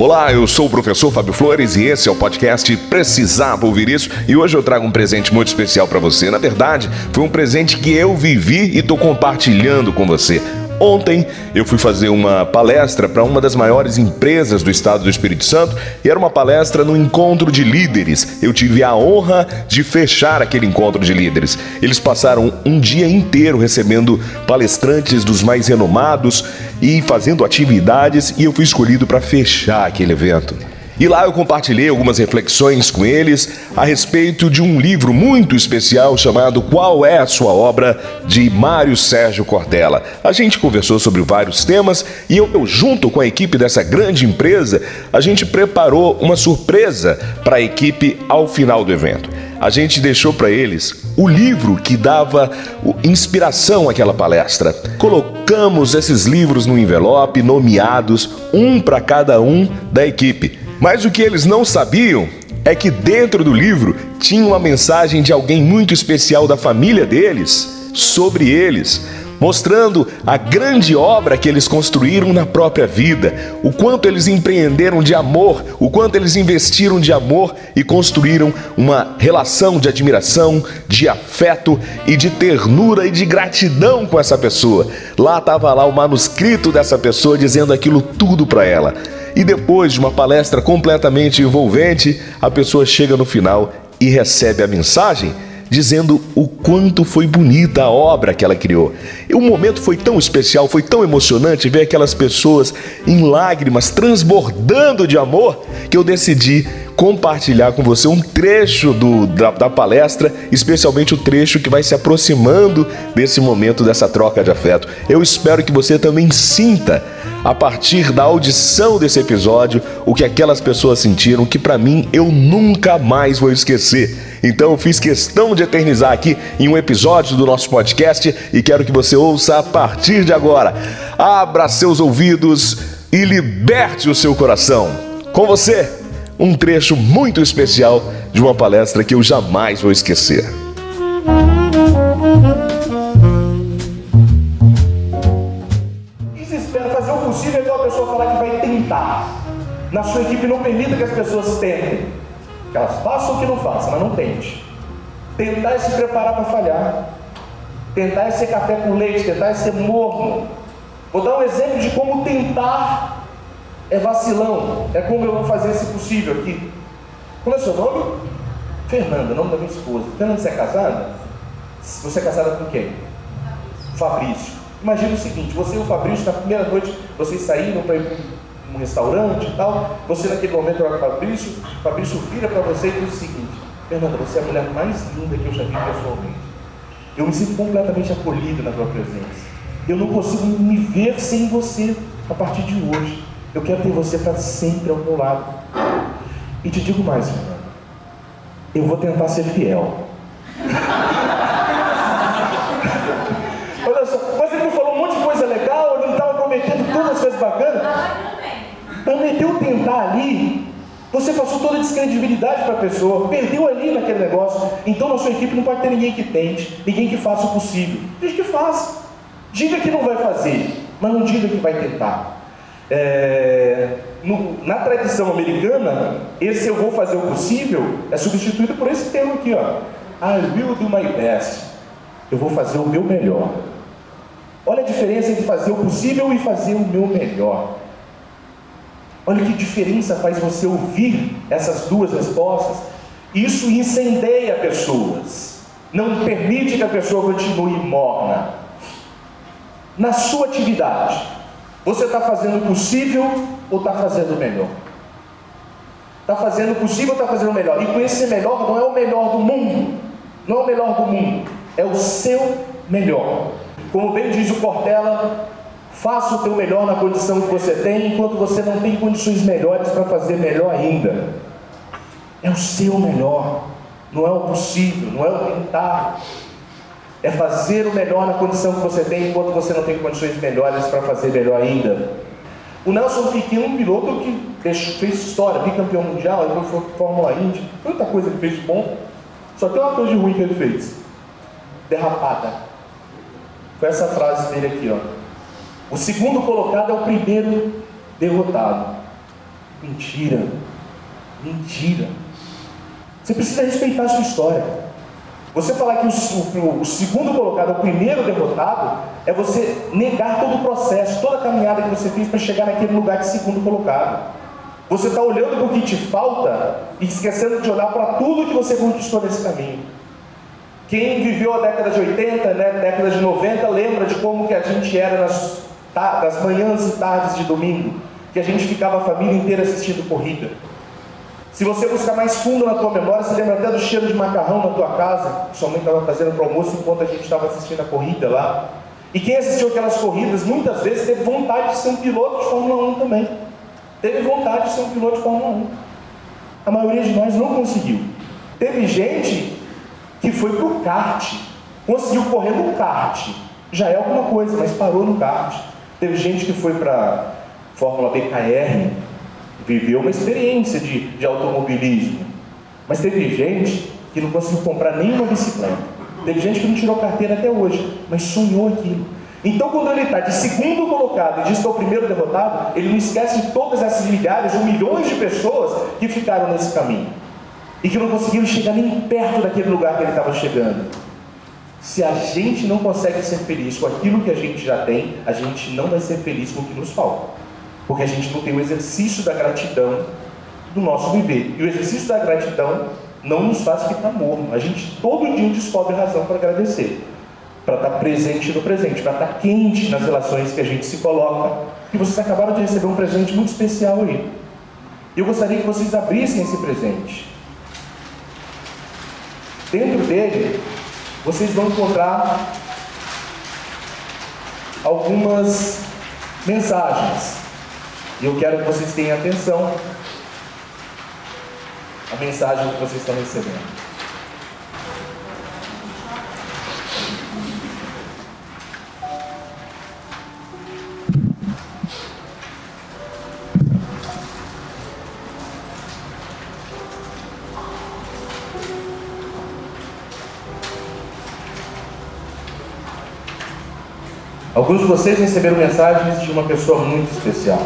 Olá, eu sou o professor Fábio Flores e esse é o podcast Precisava Ouvir Isso. E hoje eu trago um presente muito especial para você. Na verdade, foi um presente que eu vivi e estou compartilhando com você. Ontem eu fui fazer uma palestra para uma das maiores empresas do estado do Espírito Santo e era uma palestra no encontro de líderes. Eu tive a honra de fechar aquele encontro de líderes. Eles passaram um dia inteiro recebendo palestrantes dos mais renomados e fazendo atividades e eu fui escolhido para fechar aquele evento. E lá eu compartilhei algumas reflexões com eles a respeito de um livro muito especial chamado Qual é a Sua Obra, de Mário Sérgio Cortella. A gente conversou sobre vários temas e eu, junto com a equipe dessa grande empresa, a gente preparou uma surpresa para a equipe ao final do evento. A gente deixou para eles o livro que dava inspiração àquela palestra. Colocamos esses livros no envelope, nomeados, um para cada um da equipe. Mas o que eles não sabiam é que dentro do livro tinha uma mensagem de alguém muito especial da família deles sobre eles, mostrando a grande obra que eles construíram na própria vida, o quanto eles empreenderam de amor, o quanto eles investiram de amor e construíram uma relação de admiração, de afeto e de ternura e de gratidão com essa pessoa. Lá estava lá o manuscrito dessa pessoa dizendo aquilo tudo para ela. E depois de uma palestra completamente envolvente, a pessoa chega no final e recebe a mensagem dizendo o quanto foi bonita a obra que ela criou. E o momento foi tão especial, foi tão emocionante ver aquelas pessoas em lágrimas, transbordando de amor, que eu decidi compartilhar com você um trecho do, da, da palestra, especialmente o trecho que vai se aproximando desse momento, dessa troca de afeto. Eu espero que você também sinta a partir da audição desse episódio o que aquelas pessoas sentiram que para mim eu nunca mais vou esquecer. Então eu fiz questão de eternizar aqui em um episódio do nosso podcast e quero que você ouça a partir de agora. Abra seus ouvidos e liberte o seu coração. Com você, um trecho muito especial de uma palestra que eu jamais vou esquecer. Na sua equipe não permita que as pessoas tentem. Que elas façam o que não façam, mas não tente. Tentar é se preparar para falhar. Tentar é ser café com leite, tentar é ser morno. Vou dar um exemplo de como tentar é vacilão. É como eu vou fazer esse possível aqui. Qual é o seu nome? Fernanda, nome da minha esposa. Fernanda, você é casada? Você é casada com quem? Fabrício. Imagina o seguinte, você e o Fabrício, na primeira noite, vocês saíram para ir um restaurante e tal, você naquele momento olha para Fabrício, Fabrício vira para você e diz o seguinte, Fernanda, você é a mulher mais linda que eu já vi pessoalmente. Eu me sinto completamente acolhido na tua presença. Eu não consigo me ver sem você a partir de hoje. Eu quero ter você para sempre ao meu lado. E te digo mais, Fernanda. Eu vou tentar ser fiel. Olha só, você me falou um monte de coisa legal, eu não estava prometendo todas as coisas bacanas. Prometeu tentar ali, você passou toda a descredibilidade para a pessoa, perdeu ali naquele negócio. Então na sua equipe não pode ter ninguém que tente, ninguém que faça o possível. Diz que faça. Diga que não vai fazer, mas não diga que vai tentar. É, no, na tradição americana, esse eu vou fazer o possível é substituído por esse termo aqui, ó. I will do my best. Eu vou fazer o meu melhor. Olha a diferença entre fazer o possível e fazer o meu melhor. Olha que diferença faz você ouvir essas duas respostas. Isso incendeia pessoas. Não permite que a pessoa continue morna. Na sua atividade, você está fazendo o possível ou está fazendo o melhor? Está fazendo o possível ou está fazendo o melhor? E com esse melhor não é o melhor do mundo. Não é o melhor do mundo. É o seu melhor. Como bem diz o Cortella, Faça o teu melhor na condição que você tem, enquanto você não tem condições melhores para fazer melhor ainda. É o seu melhor, não é o possível, não é o tentar. É fazer o melhor na condição que você tem, enquanto você não tem condições melhores para fazer melhor ainda. O Nelson Piquet um piloto que fez história, bicampeão mundial, depois foi Fórmula Indy, tanta coisa que fez de bom. Só tem uma coisa de ruim que ele fez: derrapada. Foi essa frase dele aqui, ó. O segundo colocado é o primeiro derrotado. Mentira. Mentira. Você precisa respeitar a sua história. Você falar que o, o, segundo colocado é o primeiro derrotado, é você negar todo o processo, toda a caminhada que você fez para chegar naquele lugar de segundo colocado. Você está olhando para o que te falta e esquecendo de olhar para tudo que você conquistou nesse caminho. Quem viveu a década de 80, né, década de 90, lembra de como que a gente era nas, das manhãs e tardes de domingo, que a gente ficava a família inteira assistindo corrida. Se você buscar mais fundo na tua memória, você lembra até do cheiro de macarrão na tua casa, sua mãe estava fazendo para o almoço enquanto a gente estava assistindo a corrida lá. E quem assistiu aquelas corridas, muitas vezes teve vontade de ser um piloto de Fórmula 1 também. Teve vontade de ser um piloto de Fórmula 1. A maioria de nós não conseguiu. Teve gente que foi para o kart, conseguiu correr no kart. Já é alguma coisa, mas parou no kart. Teve gente que foi para Fórmula BKR, viveu uma experiência de, de automobilismo. Mas teve gente que não conseguiu comprar nenhuma bicicleta. Teve gente que não tirou carteira até hoje, mas sonhou aquilo. Então, quando ele está de segundo colocado e diz que é o primeiro derrotado, ele não esquece de todas essas milhares ou milhões de pessoas que ficaram nesse caminho e que não conseguiram chegar nem perto daquele lugar que ele estava chegando. Se a gente não consegue ser feliz com aquilo que a gente já tem, a gente não vai ser feliz com o que nos falta. Porque a gente não tem o exercício da gratidão do nosso viver. E o exercício da gratidão não nos faz ficar morno. A gente todo dia descobre razão para agradecer. Para estar presente no presente, para estar quente nas relações que a gente se coloca. E vocês acabaram de receber um presente muito especial aí. Eu gostaria que vocês abrissem esse presente. Dentro dele, vocês vão encontrar algumas mensagens. E eu quero que vocês tenham atenção à mensagem que vocês estão recebendo. Alguns de vocês receberam mensagens de uma pessoa muito especial.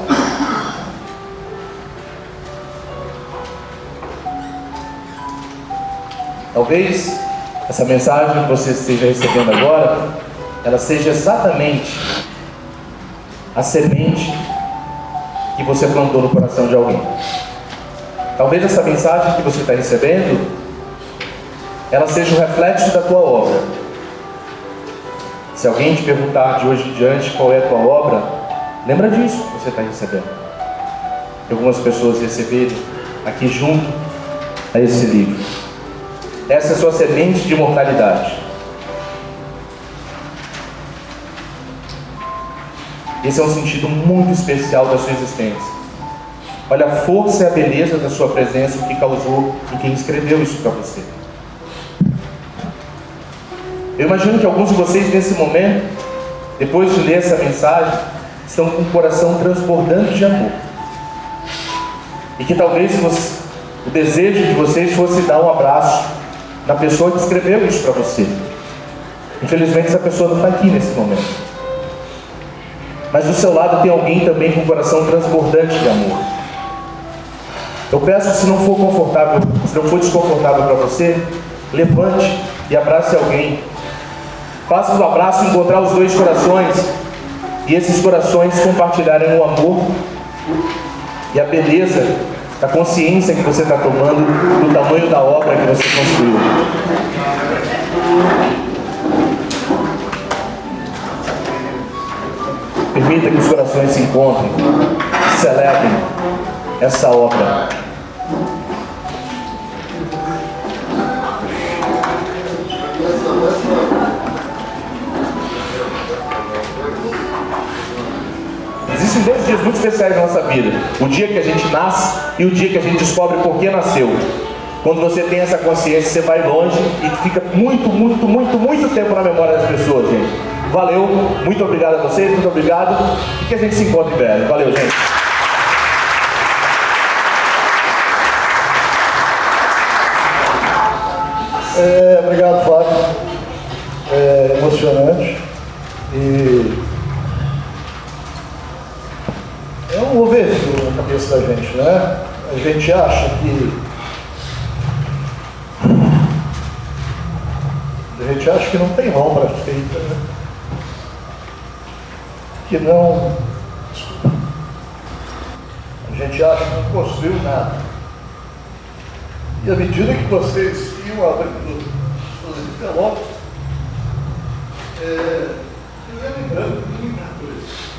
Talvez essa mensagem que você esteja recebendo agora, ela seja exatamente a semente que você plantou no coração de alguém. Talvez essa mensagem que você está recebendo, ela seja o reflexo da tua obra se alguém te perguntar de hoje em diante qual é a tua obra, lembra disso que você está recebendo. Algumas pessoas receberam aqui junto a esse livro. Essa é a sua semente de imortalidade. Esse é um sentido muito especial da sua existência. Olha a força e a beleza da sua presença, o que causou em quem escreveu isso para você. Eu imagino que alguns de vocês nesse momento, depois de ler essa mensagem, estão com o coração transbordando de amor. E que talvez o desejo de vocês fosse dar um abraço na pessoa que escreveu isso para você. Infelizmente essa pessoa não está aqui nesse momento. Mas do seu lado tem alguém também com o coração transbordante de amor. Eu peço, se não for confortável, se não for desconfortável para você, levante e abrace alguém Faça um abraço encontrar os dois corações e esses corações compartilharem o amor e a beleza da consciência que você está tomando do tamanho da obra que você construiu. Permita que os corações se encontrem, celebrem essa obra. Dois dias muito especiais na nossa vida: o dia que a gente nasce e o dia que a gente descobre por que nasceu. Quando você tem essa consciência, você vai longe e fica muito, muito, muito, muito tempo na memória das pessoas, gente. Valeu, muito obrigado a vocês, muito obrigado e que a gente se encontre em breve. Valeu, gente. É, obrigado, Fábio. É emocionante. E é um ovelho na cabeça da gente, né? A gente acha que. A gente acha que não tem obra feita, né? Que não. Desculpa. A gente acha que não construiu nada. E à medida que vocês iam abrindo os envelopes, é, eu ia lembrando muita coisa.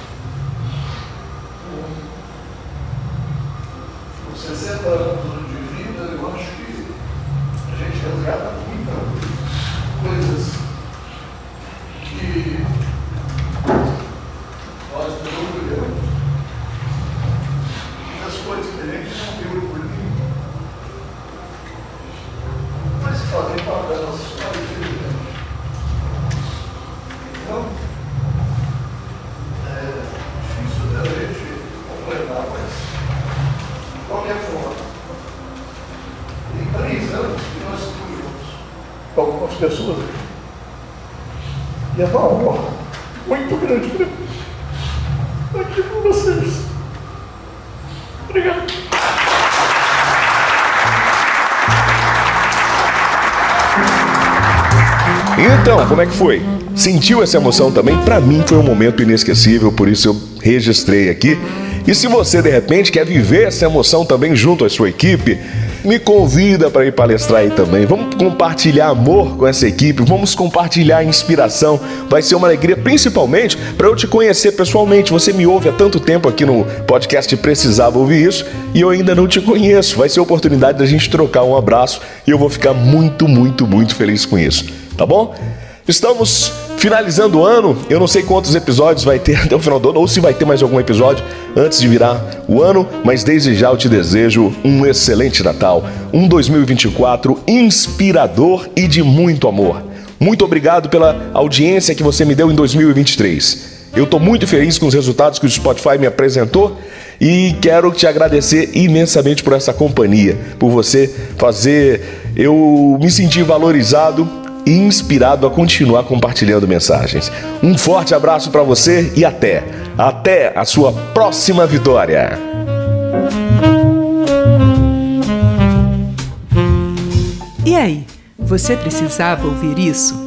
60 anos de vida, eu acho que a gente resgata muitas coisas que nós nos orgulhamos. Muitas coisas que a gente não viu por mim, mas que fazem parte da nossa história de vida. Então, é difícil da gente completar, mas de qualquer forma, em três anos que nós estamos juntos com algumas pessoas aqui. E é uma honra muito grande para mim aqui com vocês. Obrigado. Então, como é que foi? Sentiu essa emoção também? Para mim foi um momento inesquecível, por isso eu registrei aqui. E se você de repente quer viver essa emoção também junto à sua equipe, me convida para ir palestrar aí também. Vamos compartilhar amor com essa equipe, vamos compartilhar inspiração. Vai ser uma alegria, principalmente para eu te conhecer pessoalmente. Você me ouve há tanto tempo aqui no podcast Precisava Ouvir Isso e eu ainda não te conheço. Vai ser a oportunidade da gente trocar um abraço e eu vou ficar muito, muito, muito feliz com isso. Tá bom? Estamos finalizando o ano. Eu não sei quantos episódios vai ter até o final do ano, ou se vai ter mais algum episódio antes de virar o ano, mas desde já eu te desejo um excelente Natal, um 2024 inspirador e de muito amor. Muito obrigado pela audiência que você me deu em 2023. Eu estou muito feliz com os resultados que o Spotify me apresentou e quero te agradecer imensamente por essa companhia, por você fazer eu me sentir valorizado inspirado a continuar compartilhando mensagens. Um forte abraço para você e até, até a sua próxima vitória. E aí, você precisava ouvir isso?